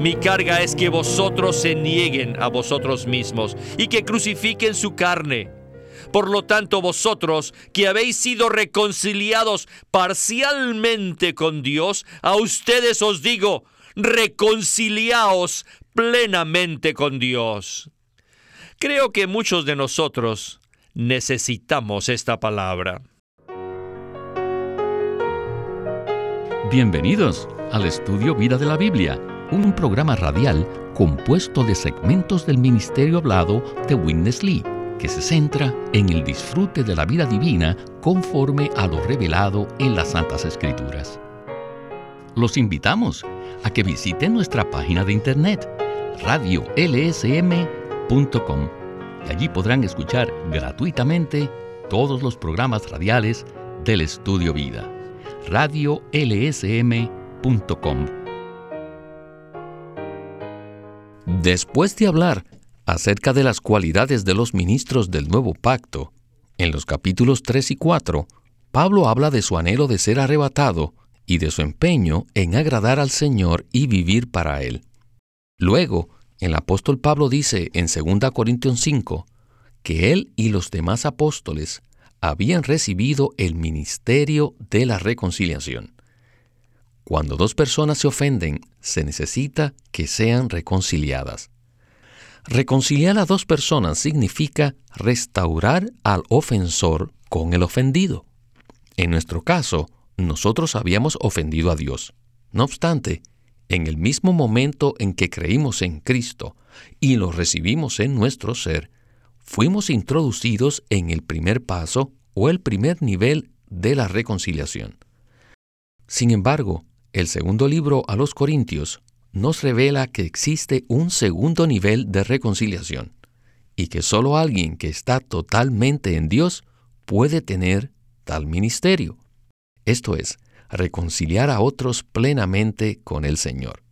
Mi carga es que vosotros se nieguen a vosotros mismos y que crucifiquen su carne. Por lo tanto, vosotros que habéis sido reconciliados parcialmente con Dios, a ustedes os digo, reconciliaos plenamente con Dios. Creo que muchos de nosotros necesitamos esta palabra. Bienvenidos al estudio Vida de la Biblia un programa radial compuesto de segmentos del ministerio hablado de Witness Lee, que se centra en el disfrute de la vida divina conforme a lo revelado en las Santas Escrituras. Los invitamos a que visiten nuestra página de internet radiolsm.com y allí podrán escuchar gratuitamente todos los programas radiales del Estudio Vida. radiolsm.com Después de hablar acerca de las cualidades de los ministros del nuevo pacto, en los capítulos 3 y 4, Pablo habla de su anhelo de ser arrebatado y de su empeño en agradar al Señor y vivir para Él. Luego, el apóstol Pablo dice en 2 Corintios 5 que él y los demás apóstoles habían recibido el ministerio de la reconciliación. Cuando dos personas se ofenden, se necesita que sean reconciliadas. Reconciliar a dos personas significa restaurar al ofensor con el ofendido. En nuestro caso, nosotros habíamos ofendido a Dios. No obstante, en el mismo momento en que creímos en Cristo y lo recibimos en nuestro ser, fuimos introducidos en el primer paso o el primer nivel de la reconciliación. Sin embargo, el segundo libro a los Corintios nos revela que existe un segundo nivel de reconciliación y que solo alguien que está totalmente en Dios puede tener tal ministerio. Esto es, reconciliar a otros plenamente con el Señor.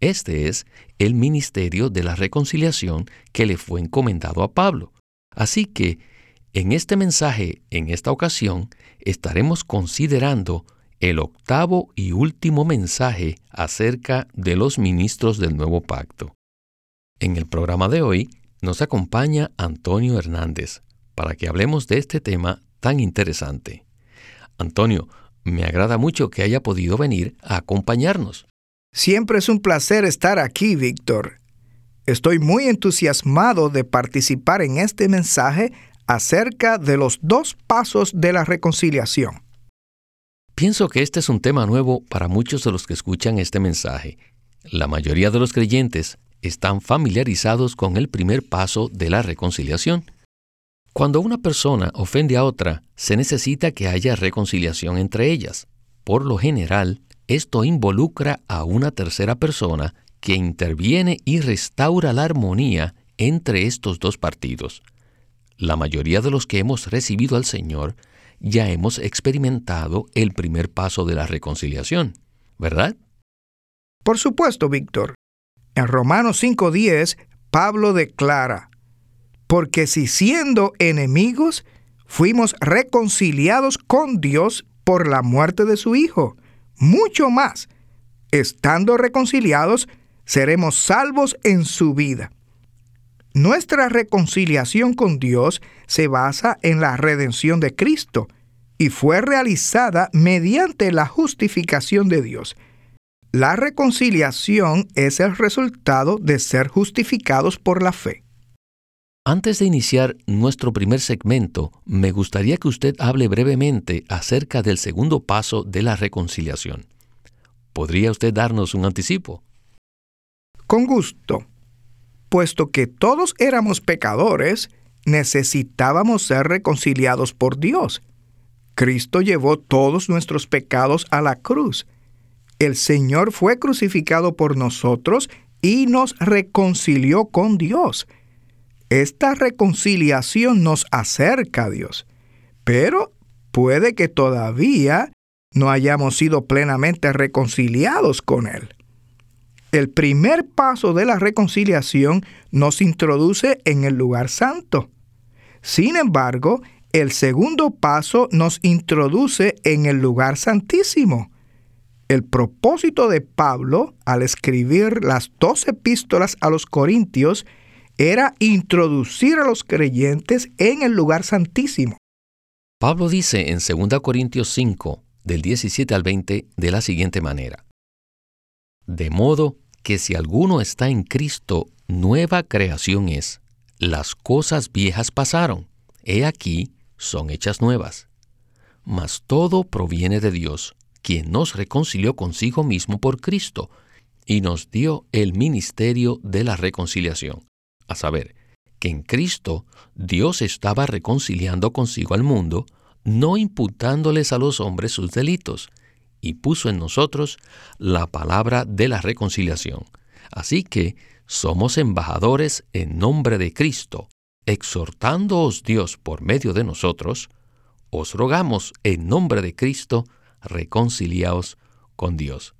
Este es el ministerio de la reconciliación que le fue encomendado a Pablo. Así que, en este mensaje, en esta ocasión, estaremos considerando el octavo y último mensaje acerca de los ministros del nuevo pacto. En el programa de hoy nos acompaña Antonio Hernández para que hablemos de este tema tan interesante. Antonio, me agrada mucho que haya podido venir a acompañarnos. Siempre es un placer estar aquí, Víctor. Estoy muy entusiasmado de participar en este mensaje acerca de los dos pasos de la reconciliación. Pienso que este es un tema nuevo para muchos de los que escuchan este mensaje. La mayoría de los creyentes están familiarizados con el primer paso de la reconciliación. Cuando una persona ofende a otra, se necesita que haya reconciliación entre ellas. Por lo general, esto involucra a una tercera persona que interviene y restaura la armonía entre estos dos partidos. La mayoría de los que hemos recibido al Señor ya hemos experimentado el primer paso de la reconciliación, ¿verdad? Por supuesto, Víctor. En Romanos 5.10, Pablo declara, porque si siendo enemigos, fuimos reconciliados con Dios por la muerte de su Hijo, mucho más, estando reconciliados, seremos salvos en su vida. Nuestra reconciliación con Dios se basa en la redención de Cristo y fue realizada mediante la justificación de Dios. La reconciliación es el resultado de ser justificados por la fe. Antes de iniciar nuestro primer segmento, me gustaría que usted hable brevemente acerca del segundo paso de la reconciliación. ¿Podría usted darnos un anticipo? Con gusto puesto que todos éramos pecadores, necesitábamos ser reconciliados por Dios. Cristo llevó todos nuestros pecados a la cruz. El Señor fue crucificado por nosotros y nos reconcilió con Dios. Esta reconciliación nos acerca a Dios, pero puede que todavía no hayamos sido plenamente reconciliados con Él. El primer paso de la reconciliación nos introduce en el lugar santo. Sin embargo, el segundo paso nos introduce en el lugar santísimo. El propósito de Pablo al escribir las dos epístolas a los Corintios era introducir a los creyentes en el lugar santísimo. Pablo dice en 2 Corintios 5, del 17 al 20, de la siguiente manera. De modo que si alguno está en Cristo, nueva creación es. Las cosas viejas pasaron, he aquí, son hechas nuevas. Mas todo proviene de Dios, quien nos reconcilió consigo mismo por Cristo, y nos dio el ministerio de la reconciliación. A saber, que en Cristo Dios estaba reconciliando consigo al mundo, no imputándoles a los hombres sus delitos, y puso en nosotros la palabra de la reconciliación. Así que somos embajadores en nombre de Cristo, exhortándoos Dios por medio de nosotros, os rogamos en nombre de Cristo, reconciliaos con Dios.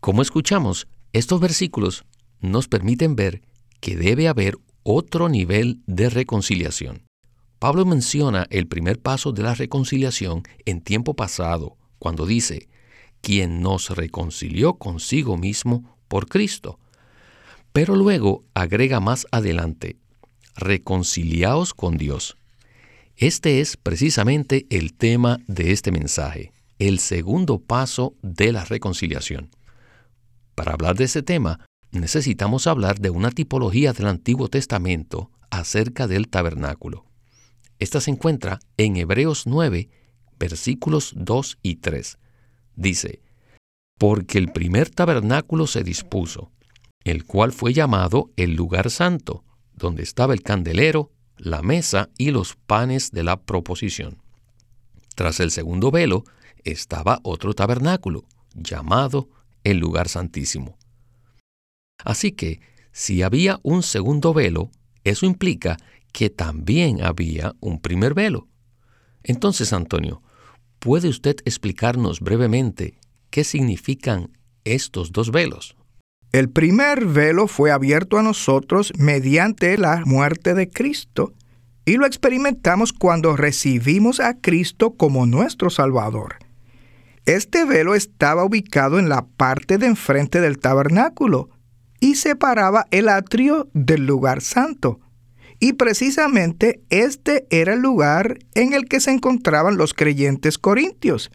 Como escuchamos, estos versículos nos permiten ver que debe haber otro nivel de reconciliación. Pablo menciona el primer paso de la reconciliación en tiempo pasado, cuando dice, quien nos reconcilió consigo mismo por Cristo. Pero luego agrega más adelante, reconciliaos con Dios. Este es precisamente el tema de este mensaje, el segundo paso de la reconciliación. Para hablar de este tema, necesitamos hablar de una tipología del Antiguo Testamento acerca del tabernáculo. Esta se encuentra en Hebreos 9, versículos 2 y 3. Dice, Porque el primer tabernáculo se dispuso, el cual fue llamado el lugar santo, donde estaba el candelero, la mesa y los panes de la proposición. Tras el segundo velo estaba otro tabernáculo, llamado el lugar santísimo. Así que, si había un segundo velo, eso implica que también había un primer velo. Entonces, Antonio, ¿puede usted explicarnos brevemente qué significan estos dos velos? El primer velo fue abierto a nosotros mediante la muerte de Cristo y lo experimentamos cuando recibimos a Cristo como nuestro Salvador. Este velo estaba ubicado en la parte de enfrente del tabernáculo y separaba el atrio del lugar santo. Y precisamente este era el lugar en el que se encontraban los creyentes corintios.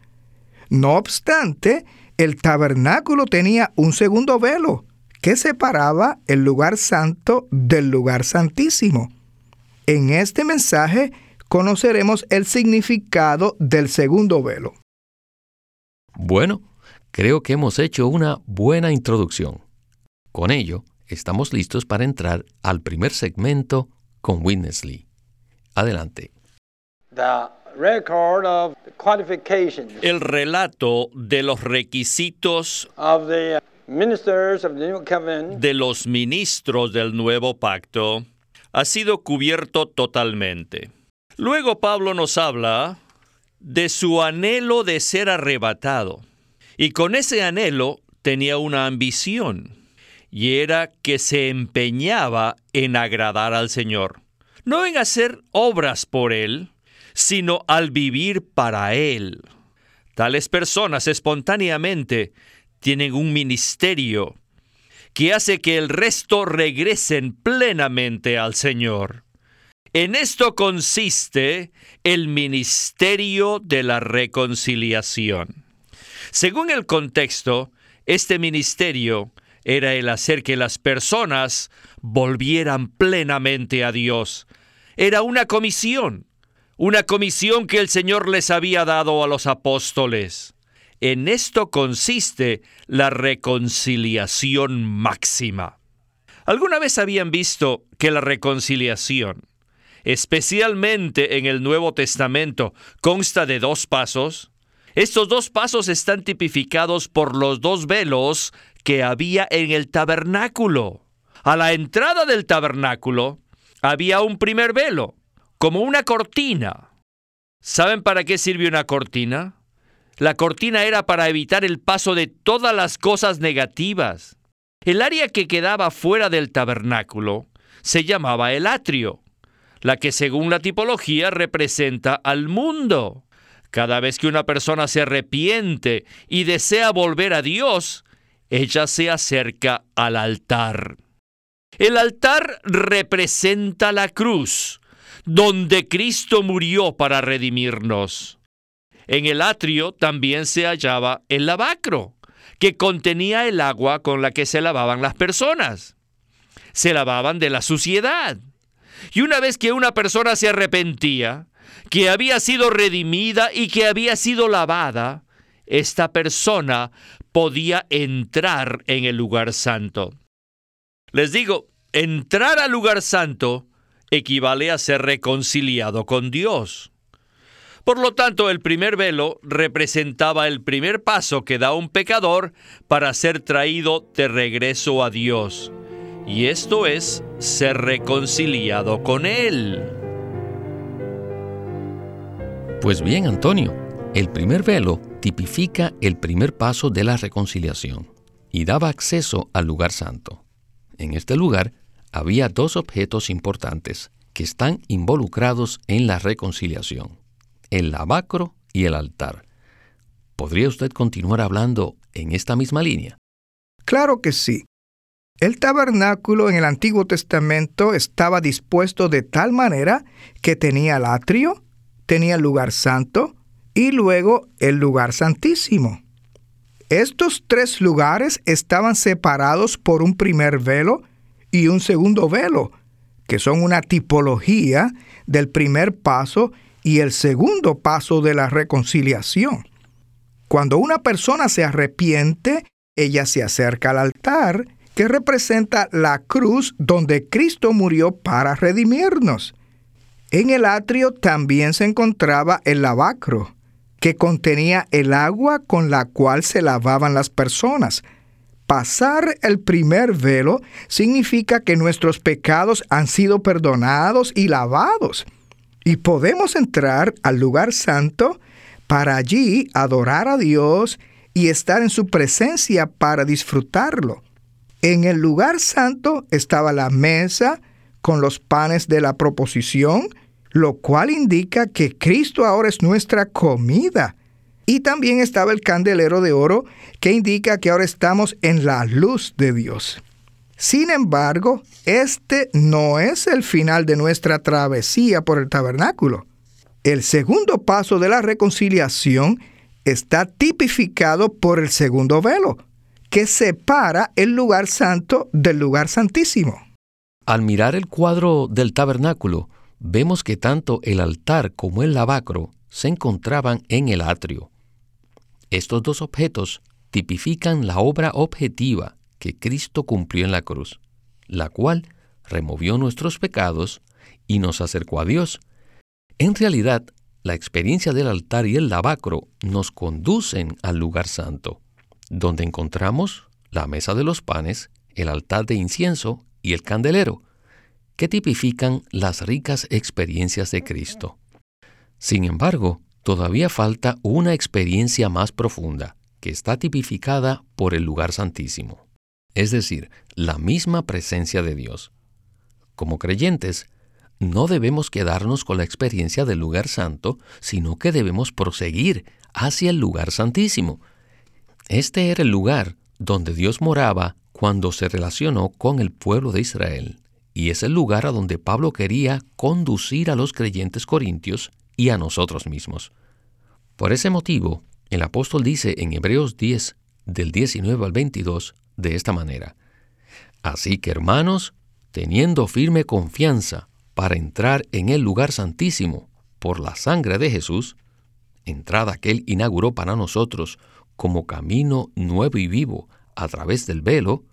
No obstante, el tabernáculo tenía un segundo velo que separaba el lugar santo del lugar santísimo. En este mensaje conoceremos el significado del segundo velo. Bueno, creo que hemos hecho una buena introducción. Con ello, estamos listos para entrar al primer segmento con Witness Lee. Adelante. El relato de los requisitos de los ministros del nuevo pacto ha sido cubierto totalmente. Luego Pablo nos habla de su anhelo de ser arrebatado. Y con ese anhelo tenía una ambición, y era que se empeñaba en agradar al Señor. No en hacer obras por Él, sino al vivir para Él. Tales personas espontáneamente tienen un ministerio que hace que el resto regresen plenamente al Señor. En esto consiste el ministerio de la reconciliación. Según el contexto, este ministerio era el hacer que las personas volvieran plenamente a Dios. Era una comisión, una comisión que el Señor les había dado a los apóstoles. En esto consiste la reconciliación máxima. ¿Alguna vez habían visto que la reconciliación, especialmente en el Nuevo Testamento, consta de dos pasos? Estos dos pasos están tipificados por los dos velos que había en el tabernáculo. A la entrada del tabernáculo había un primer velo, como una cortina. ¿Saben para qué sirve una cortina? La cortina era para evitar el paso de todas las cosas negativas. El área que quedaba fuera del tabernáculo se llamaba el atrio, la que según la tipología representa al mundo. Cada vez que una persona se arrepiente y desea volver a Dios, ella se acerca al altar. El altar representa la cruz, donde Cristo murió para redimirnos. En el atrio también se hallaba el lavacro, que contenía el agua con la que se lavaban las personas. Se lavaban de la suciedad. Y una vez que una persona se arrepentía, que había sido redimida y que había sido lavada, esta persona podía entrar en el lugar santo. Les digo, entrar al lugar santo equivale a ser reconciliado con Dios. Por lo tanto, el primer velo representaba el primer paso que da un pecador para ser traído de regreso a Dios. Y esto es ser reconciliado con Él. Pues bien, Antonio, el primer velo tipifica el primer paso de la reconciliación y daba acceso al lugar santo. En este lugar había dos objetos importantes que están involucrados en la reconciliación el lavacro y el altar. ¿Podría usted continuar hablando en esta misma línea? Claro que sí. El tabernáculo en el Antiguo Testamento estaba dispuesto de tal manera que tenía el atrio, tenía el lugar santo y luego el lugar santísimo. Estos tres lugares estaban separados por un primer velo y un segundo velo, que son una tipología del primer paso y el segundo paso de la reconciliación. Cuando una persona se arrepiente, ella se acerca al altar, que representa la cruz donde Cristo murió para redimirnos. En el atrio también se encontraba el lavacro, que contenía el agua con la cual se lavaban las personas. Pasar el primer velo significa que nuestros pecados han sido perdonados y lavados y podemos entrar al lugar santo para allí adorar a Dios y estar en su presencia para disfrutarlo. En el lugar santo estaba la mesa con los panes de la proposición, lo cual indica que Cristo ahora es nuestra comida. Y también estaba el candelero de oro, que indica que ahora estamos en la luz de Dios. Sin embargo, este no es el final de nuestra travesía por el tabernáculo. El segundo paso de la reconciliación está tipificado por el segundo velo, que separa el lugar santo del lugar santísimo. Al mirar el cuadro del tabernáculo, vemos que tanto el altar como el lavacro se encontraban en el atrio. Estos dos objetos tipifican la obra objetiva que Cristo cumplió en la cruz, la cual removió nuestros pecados y nos acercó a Dios. En realidad, la experiencia del altar y el lavacro nos conducen al lugar santo, donde encontramos la mesa de los panes, el altar de incienso y el candelero, que tipifican las ricas experiencias de Cristo. Sin embargo, todavía falta una experiencia más profunda, que está tipificada por el lugar santísimo es decir, la misma presencia de Dios. Como creyentes, no debemos quedarnos con la experiencia del lugar santo, sino que debemos proseguir hacia el lugar santísimo. Este era el lugar donde Dios moraba cuando se relacionó con el pueblo de Israel, y es el lugar a donde Pablo quería conducir a los creyentes corintios y a nosotros mismos. Por ese motivo, el apóstol dice en Hebreos 10, del 19 al 22, de esta manera. Así que hermanos, teniendo firme confianza para entrar en el lugar santísimo por la sangre de Jesús, entrada que Él inauguró para nosotros como camino nuevo y vivo a través del velo,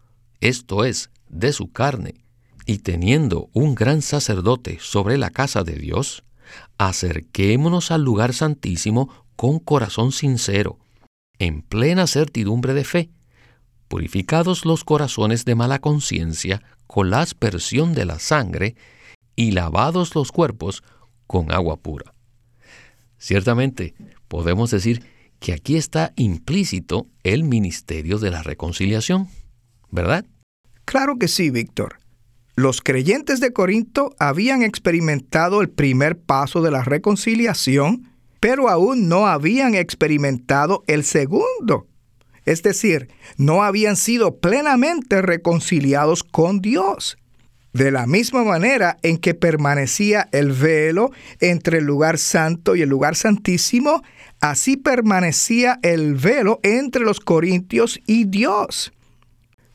esto es, de su carne, y teniendo un gran sacerdote sobre la casa de Dios, acerquémonos al lugar santísimo con corazón sincero, en plena certidumbre de fe, purificados los corazones de mala conciencia con la aspersión de la sangre y lavados los cuerpos con agua pura. Ciertamente, podemos decir que aquí está implícito el ministerio de la reconciliación, ¿verdad? Claro que sí, Víctor. Los creyentes de Corinto habían experimentado el primer paso de la reconciliación pero aún no habían experimentado el segundo. Es decir, no habían sido plenamente reconciliados con Dios. De la misma manera en que permanecía el velo entre el lugar santo y el lugar santísimo, así permanecía el velo entre los corintios y Dios.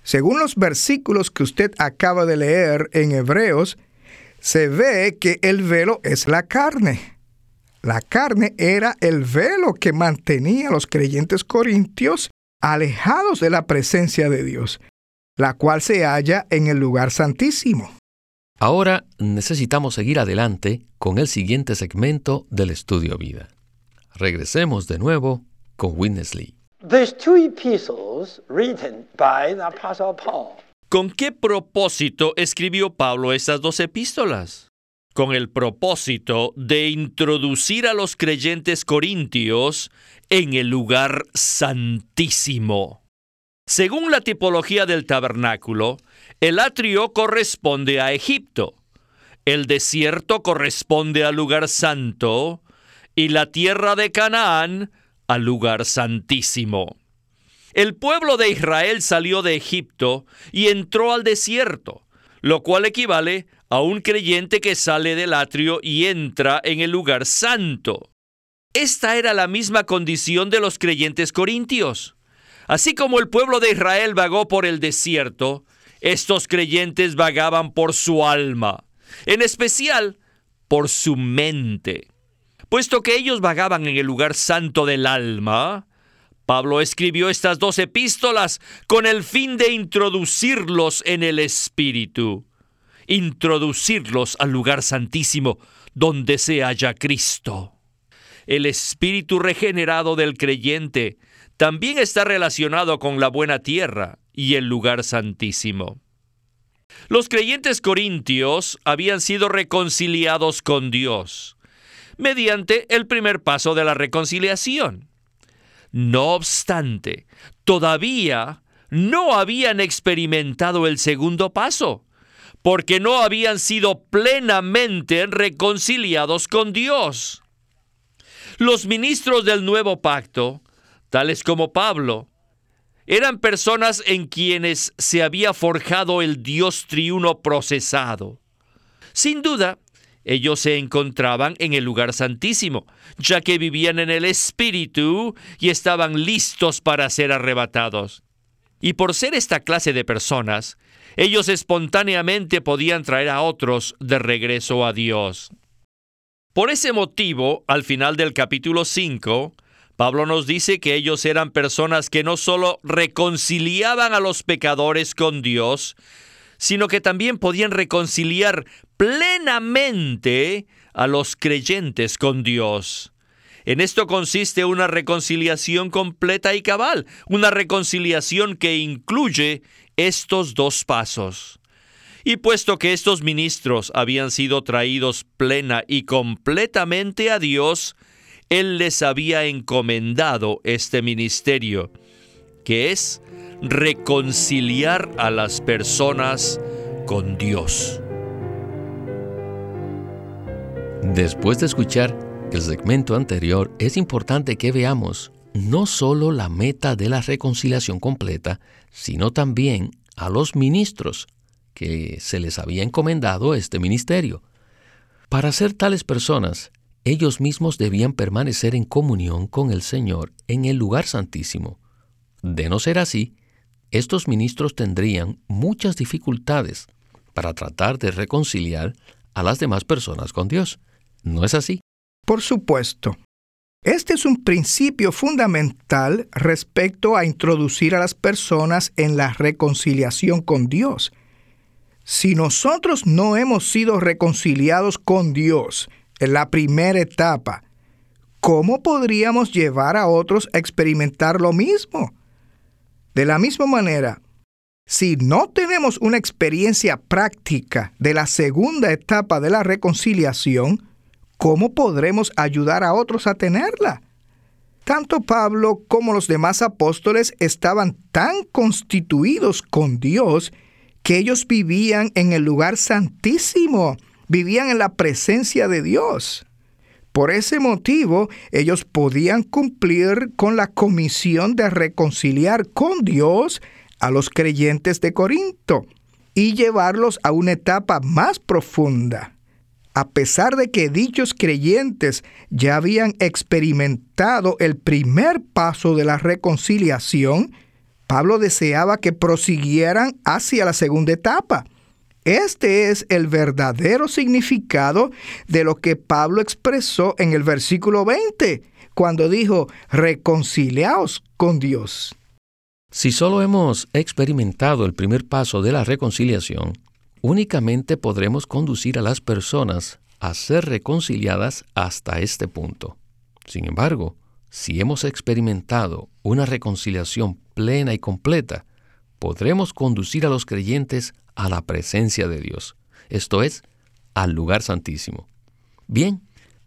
Según los versículos que usted acaba de leer en Hebreos, se ve que el velo es la carne. La carne era el velo que mantenía a los creyentes corintios alejados de la presencia de Dios, la cual se halla en el lugar santísimo. Ahora necesitamos seguir adelante con el siguiente segmento del estudio vida. Regresemos de nuevo con Witness Lee. ¿Con qué propósito escribió Pablo estas dos epístolas? con el propósito de introducir a los creyentes corintios en el lugar santísimo. Según la tipología del tabernáculo, el atrio corresponde a Egipto, el desierto corresponde al lugar santo y la tierra de Canaán al lugar santísimo. El pueblo de Israel salió de Egipto y entró al desierto, lo cual equivale a un creyente que sale del atrio y entra en el lugar santo. Esta era la misma condición de los creyentes corintios. Así como el pueblo de Israel vagó por el desierto, estos creyentes vagaban por su alma, en especial por su mente. Puesto que ellos vagaban en el lugar santo del alma, Pablo escribió estas dos epístolas con el fin de introducirlos en el Espíritu introducirlos al lugar santísimo donde se halla Cristo. El espíritu regenerado del creyente también está relacionado con la buena tierra y el lugar santísimo. Los creyentes corintios habían sido reconciliados con Dios mediante el primer paso de la reconciliación. No obstante, todavía no habían experimentado el segundo paso, porque no habían sido plenamente reconciliados con Dios. Los ministros del nuevo pacto, tales como Pablo, eran personas en quienes se había forjado el Dios triuno procesado. Sin duda, ellos se encontraban en el lugar santísimo, ya que vivían en el Espíritu y estaban listos para ser arrebatados. Y por ser esta clase de personas, ellos espontáneamente podían traer a otros de regreso a Dios. Por ese motivo, al final del capítulo 5, Pablo nos dice que ellos eran personas que no solo reconciliaban a los pecadores con Dios, sino que también podían reconciliar plenamente a los creyentes con Dios. En esto consiste una reconciliación completa y cabal, una reconciliación que incluye estos dos pasos. Y puesto que estos ministros habían sido traídos plena y completamente a Dios, Él les había encomendado este ministerio, que es reconciliar a las personas con Dios. Después de escuchar el segmento anterior, es importante que veamos no solo la meta de la reconciliación completa, sino también a los ministros que se les había encomendado este ministerio. Para ser tales personas, ellos mismos debían permanecer en comunión con el Señor en el lugar santísimo. De no ser así, estos ministros tendrían muchas dificultades para tratar de reconciliar a las demás personas con Dios. ¿No es así? Por supuesto. Este es un principio fundamental respecto a introducir a las personas en la reconciliación con Dios. Si nosotros no hemos sido reconciliados con Dios en la primera etapa, ¿cómo podríamos llevar a otros a experimentar lo mismo? De la misma manera, si no tenemos una experiencia práctica de la segunda etapa de la reconciliación, ¿cómo podremos ayudar a otros a tenerla? Tanto Pablo como los demás apóstoles estaban tan constituidos con Dios que ellos vivían en el lugar santísimo, vivían en la presencia de Dios. Por ese motivo, ellos podían cumplir con la comisión de reconciliar con Dios a los creyentes de Corinto y llevarlos a una etapa más profunda. A pesar de que dichos creyentes ya habían experimentado el primer paso de la reconciliación, Pablo deseaba que prosiguieran hacia la segunda etapa. Este es el verdadero significado de lo que Pablo expresó en el versículo 20, cuando dijo, reconciliaos con Dios. Si solo hemos experimentado el primer paso de la reconciliación, únicamente podremos conducir a las personas a ser reconciliadas hasta este punto. Sin embargo, si hemos experimentado una reconciliación plena y completa, podremos conducir a los creyentes a la presencia de Dios, esto es, al lugar santísimo. Bien,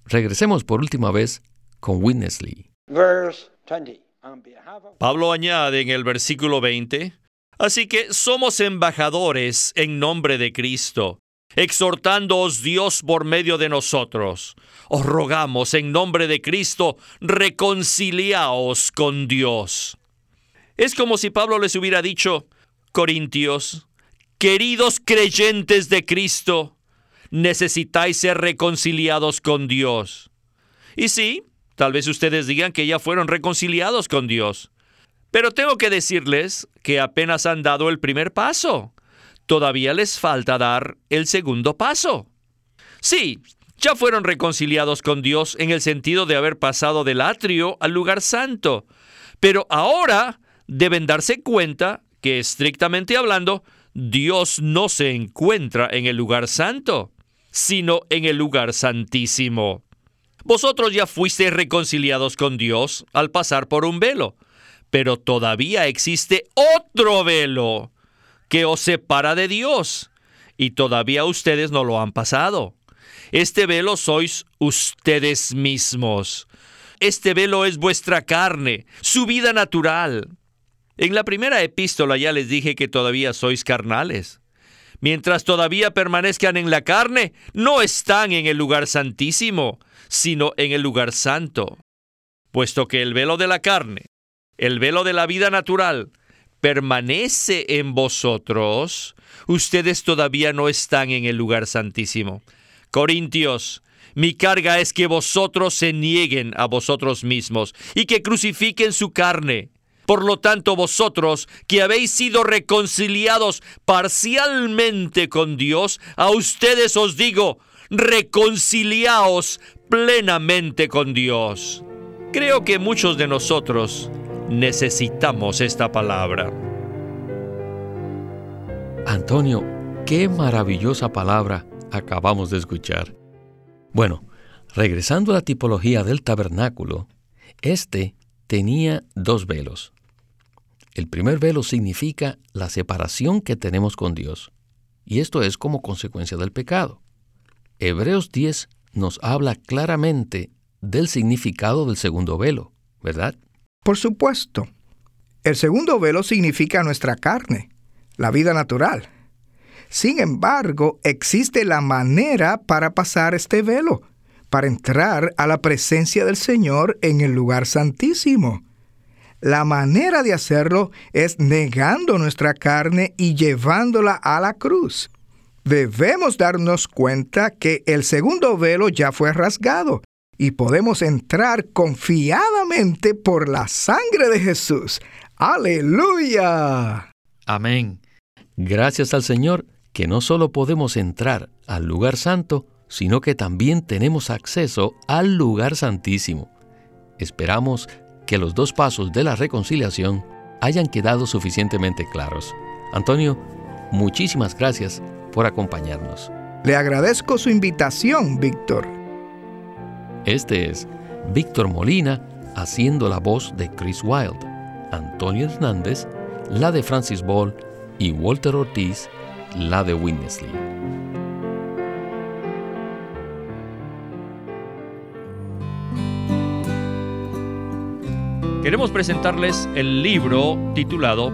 regresemos por última vez con Witness Pablo añade en el versículo 20, Así que somos embajadores en nombre de Cristo, exhortándoos Dios por medio de nosotros. Os rogamos en nombre de Cristo, reconciliaos con Dios. Es como si Pablo les hubiera dicho, Corintios, Queridos creyentes de Cristo, necesitáis ser reconciliados con Dios. Y sí, tal vez ustedes digan que ya fueron reconciliados con Dios. Pero tengo que decirles que apenas han dado el primer paso. Todavía les falta dar el segundo paso. Sí, ya fueron reconciliados con Dios en el sentido de haber pasado del atrio al lugar santo. Pero ahora deben darse cuenta que, estrictamente hablando, Dios no se encuentra en el lugar santo, sino en el lugar santísimo. Vosotros ya fuisteis reconciliados con Dios al pasar por un velo, pero todavía existe otro velo que os separa de Dios, y todavía ustedes no lo han pasado. Este velo sois ustedes mismos. Este velo es vuestra carne, su vida natural. En la primera epístola ya les dije que todavía sois carnales. Mientras todavía permanezcan en la carne, no están en el lugar santísimo, sino en el lugar santo. Puesto que el velo de la carne, el velo de la vida natural, permanece en vosotros, ustedes todavía no están en el lugar santísimo. Corintios, mi carga es que vosotros se nieguen a vosotros mismos y que crucifiquen su carne por lo tanto, vosotros que habéis sido reconciliados parcialmente con Dios, a ustedes os digo, reconciliaos plenamente con Dios. Creo que muchos de nosotros necesitamos esta palabra. Antonio, qué maravillosa palabra acabamos de escuchar. Bueno, regresando a la tipología del tabernáculo, este tenía dos velos. El primer velo significa la separación que tenemos con Dios, y esto es como consecuencia del pecado. Hebreos 10 nos habla claramente del significado del segundo velo, ¿verdad? Por supuesto. El segundo velo significa nuestra carne, la vida natural. Sin embargo, existe la manera para pasar este velo, para entrar a la presencia del Señor en el lugar santísimo. La manera de hacerlo es negando nuestra carne y llevándola a la cruz. Debemos darnos cuenta que el segundo velo ya fue rasgado y podemos entrar confiadamente por la sangre de Jesús. Aleluya. Amén. Gracias al Señor que no solo podemos entrar al lugar santo, sino que también tenemos acceso al lugar santísimo. Esperamos que los dos pasos de la reconciliación hayan quedado suficientemente claros. Antonio, muchísimas gracias por acompañarnos. Le agradezco su invitación, Víctor. Este es Víctor Molina haciendo la voz de Chris Wilde, Antonio Hernández, la de Francis Ball y Walter Ortiz, la de Winnesley. Queremos presentarles el libro titulado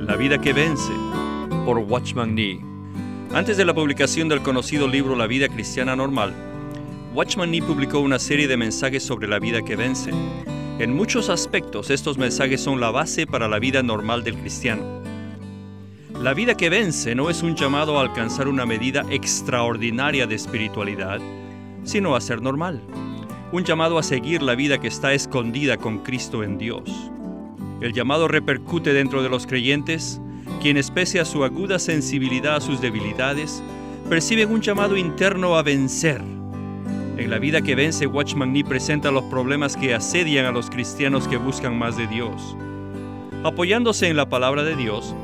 La vida que vence por Watchman Nee. Antes de la publicación del conocido libro La vida cristiana normal, Watchman Nee publicó una serie de mensajes sobre la vida que vence. En muchos aspectos estos mensajes son la base para la vida normal del cristiano. La vida que vence no es un llamado a alcanzar una medida extraordinaria de espiritualidad, sino a ser normal. Un llamado a seguir la vida que está escondida con Cristo en Dios. El llamado repercute dentro de los creyentes, quienes pese a su aguda sensibilidad a sus debilidades, perciben un llamado interno a vencer. En la vida que vence, Watchman Nee presenta los problemas que asedian a los cristianos que buscan más de Dios. Apoyándose en la palabra de Dios,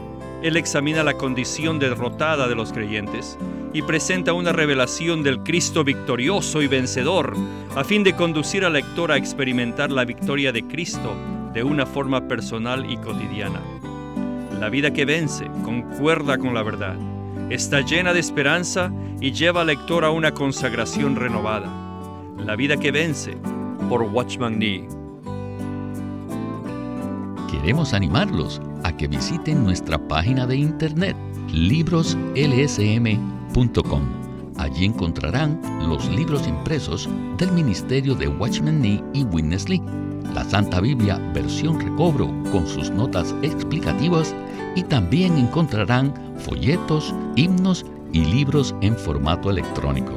él examina la condición derrotada de los creyentes y presenta una revelación del Cristo victorioso y vencedor, a fin de conducir al lector a experimentar la victoria de Cristo de una forma personal y cotidiana. La vida que vence concuerda con la verdad, está llena de esperanza y lleva al lector a una consagración renovada. La vida que vence por Watchman Nee. Queremos animarlos que visiten nuestra página de internet libroslsm.com. Allí encontrarán los libros impresos del Ministerio de Watchman Nee y Witness Lee, la Santa Biblia versión recobro con sus notas explicativas y también encontrarán folletos, himnos y libros en formato electrónico.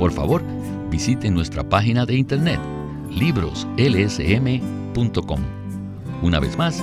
Por favor, visiten nuestra página de internet libroslsm.com. Una vez más,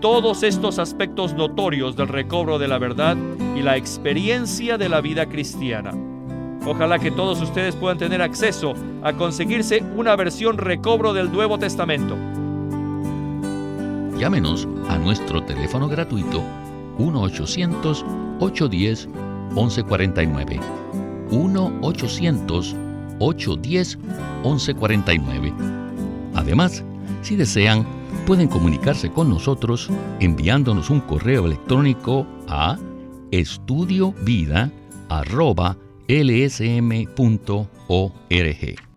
todos estos aspectos notorios del recobro de la verdad y la experiencia de la vida cristiana. Ojalá que todos ustedes puedan tener acceso a conseguirse una versión recobro del Nuevo Testamento. Llámenos a nuestro teléfono gratuito 1-800-810-1149. 1-800-810-1149. Además, si desean, pueden comunicarse con nosotros enviándonos un correo electrónico a estudiovida.lsm.org.